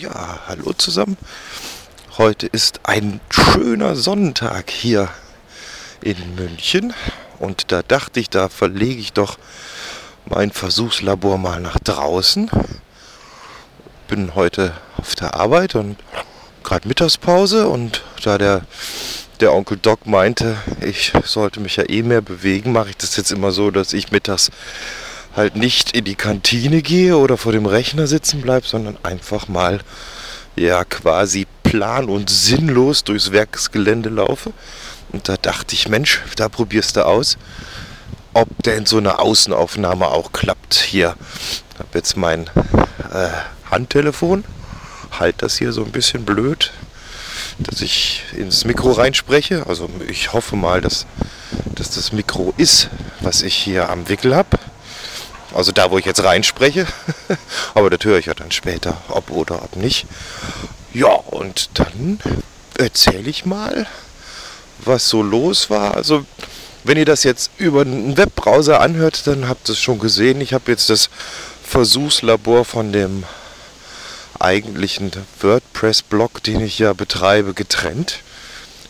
Ja, hallo zusammen. Heute ist ein schöner Sonntag hier in München und da dachte ich, da verlege ich doch mein Versuchslabor mal nach draußen. Bin heute auf der Arbeit und gerade Mittagspause und da der, der Onkel Doc meinte, ich sollte mich ja eh mehr bewegen, mache ich das jetzt immer so, dass ich mittags halt nicht in die Kantine gehe oder vor dem Rechner sitzen bleibe, sondern einfach mal ja quasi plan- und sinnlos durchs Werksgelände laufe. Und da dachte ich, Mensch, da probierst du aus, ob denn so eine Außenaufnahme auch klappt. Hier habe jetzt mein äh, Handtelefon, halt das hier so ein bisschen blöd, dass ich ins Mikro reinspreche. Also ich hoffe mal, dass, dass das Mikro ist, was ich hier am Wickel habe. Also da, wo ich jetzt reinspreche. Aber das höre ich ja dann später, ob oder ob nicht. Ja, und dann erzähle ich mal, was so los war. Also wenn ihr das jetzt über einen Webbrowser anhört, dann habt ihr es schon gesehen. Ich habe jetzt das Versuchslabor von dem eigentlichen WordPress-Blog, den ich ja betreibe, getrennt.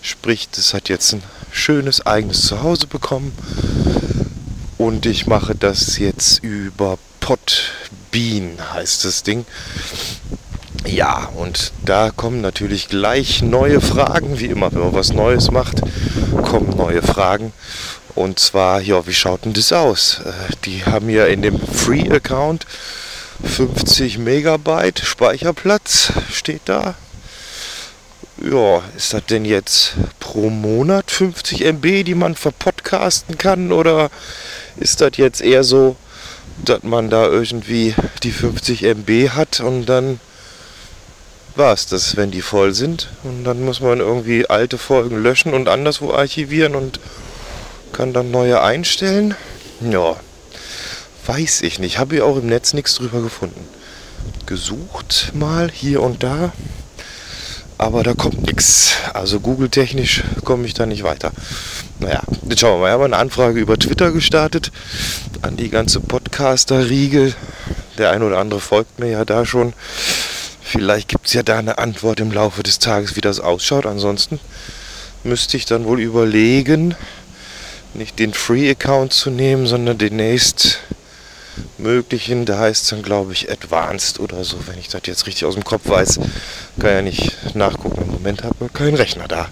Sprich, das hat jetzt ein schönes eigenes Zuhause bekommen und ich mache das jetzt über Podbean, heißt das Ding. Ja, und da kommen natürlich gleich neue Fragen, wie immer, wenn man was Neues macht, kommen neue Fragen. Und zwar, ja, wie schaut denn das aus? Äh, die haben ja in dem Free-Account 50 Megabyte Speicherplatz, steht da. Ja, ist das denn jetzt pro Monat 50 MB, die man verpodcasten kann? Oder ist das jetzt eher so, dass man da irgendwie die 50 MB hat und dann war es das, wenn die voll sind. Und dann muss man irgendwie alte Folgen löschen und anderswo archivieren und kann dann neue einstellen. Ja, weiß ich nicht. Habe ich auch im Netz nichts drüber gefunden. Gesucht mal hier und da aber da kommt nichts. Also Google-technisch komme ich da nicht weiter. Naja, jetzt schauen wir mal. Ich habe eine Anfrage über Twitter gestartet an die ganze Podcaster-Riege. Der ein oder andere folgt mir ja da schon. Vielleicht gibt es ja da eine Antwort im Laufe des Tages, wie das ausschaut. Ansonsten müsste ich dann wohl überlegen, nicht den Free-Account zu nehmen, sondern den nächst möglichen. Da heißt es dann, glaube ich, Advanced oder so, wenn ich das jetzt richtig aus dem Kopf weiß. Kann ja nicht nachgucken. Im Moment habe ich keinen Rechner da.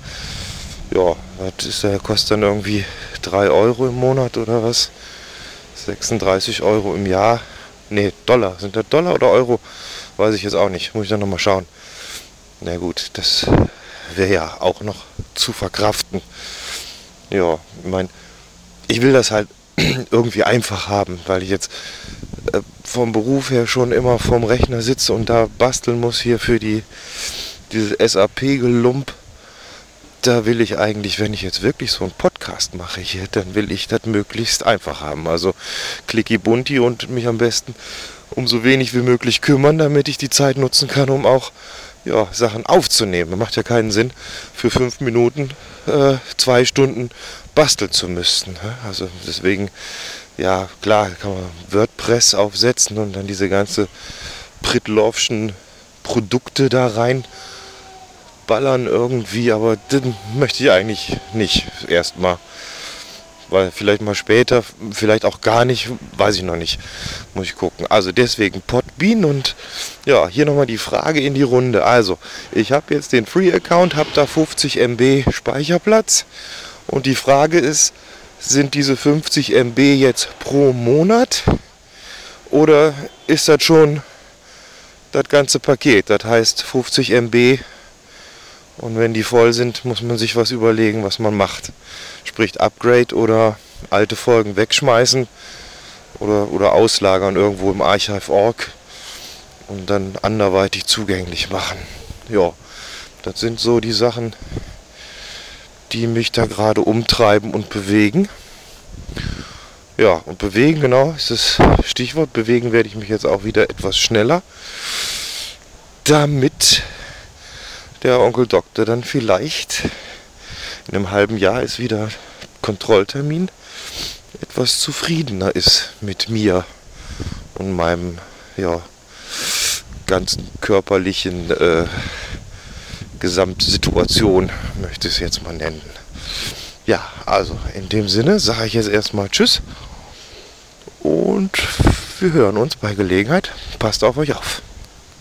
Ja, das ist, der kostet dann irgendwie 3 Euro im Monat oder was? 36 Euro im Jahr. Ne, Dollar. Sind das Dollar oder Euro? Weiß ich jetzt auch nicht. Muss ich dann nochmal schauen. Na gut, das wäre ja auch noch zu verkraften. Ja, ich meine, ich will das halt irgendwie einfach haben, weil ich jetzt äh, vom Beruf her schon immer vorm Rechner sitze und da basteln muss hier für die dieses SAP-Gelump. Da will ich eigentlich, wenn ich jetzt wirklich so einen Podcast mache hier, dann will ich das möglichst einfach haben. Also klicki bunti und mich am besten um so wenig wie möglich kümmern, damit ich die Zeit nutzen kann, um auch ja, Sachen aufzunehmen. Macht ja keinen Sinn, für fünf Minuten äh, zwei Stunden basteln zu müssen. Also deswegen, ja klar, kann man WordPress aufsetzen und dann diese ganze Pritlovschen Produkte da rein ballern irgendwie, aber das möchte ich eigentlich nicht erstmal. Weil vielleicht mal später, vielleicht auch gar nicht, weiß ich noch nicht. Muss ich gucken. Also deswegen Podbean und ja, hier nochmal die Frage in die Runde. Also, ich habe jetzt den Free-Account, habe da 50 MB Speicherplatz und die Frage ist, sind diese 50 MB jetzt pro Monat oder ist das schon das ganze Paket? Das heißt 50 MB und wenn die voll sind, muss man sich was überlegen, was man macht. Sprich Upgrade oder alte Folgen wegschmeißen oder, oder auslagern irgendwo im Archive.org und dann anderweitig zugänglich machen. Ja, das sind so die Sachen, die mich da gerade umtreiben und bewegen. Ja, und bewegen, genau, ist das Stichwort. Bewegen werde ich mich jetzt auch wieder etwas schneller, damit der Onkel Doktor dann vielleicht in einem halben Jahr ist wieder Kontrolltermin, etwas zufriedener ist mit mir und meinem ja, ganzen körperlichen äh, Gesamtsituation, möchte ich es jetzt mal nennen. Ja, also in dem Sinne sage ich jetzt erstmal Tschüss und wir hören uns bei Gelegenheit. Passt auf euch auf.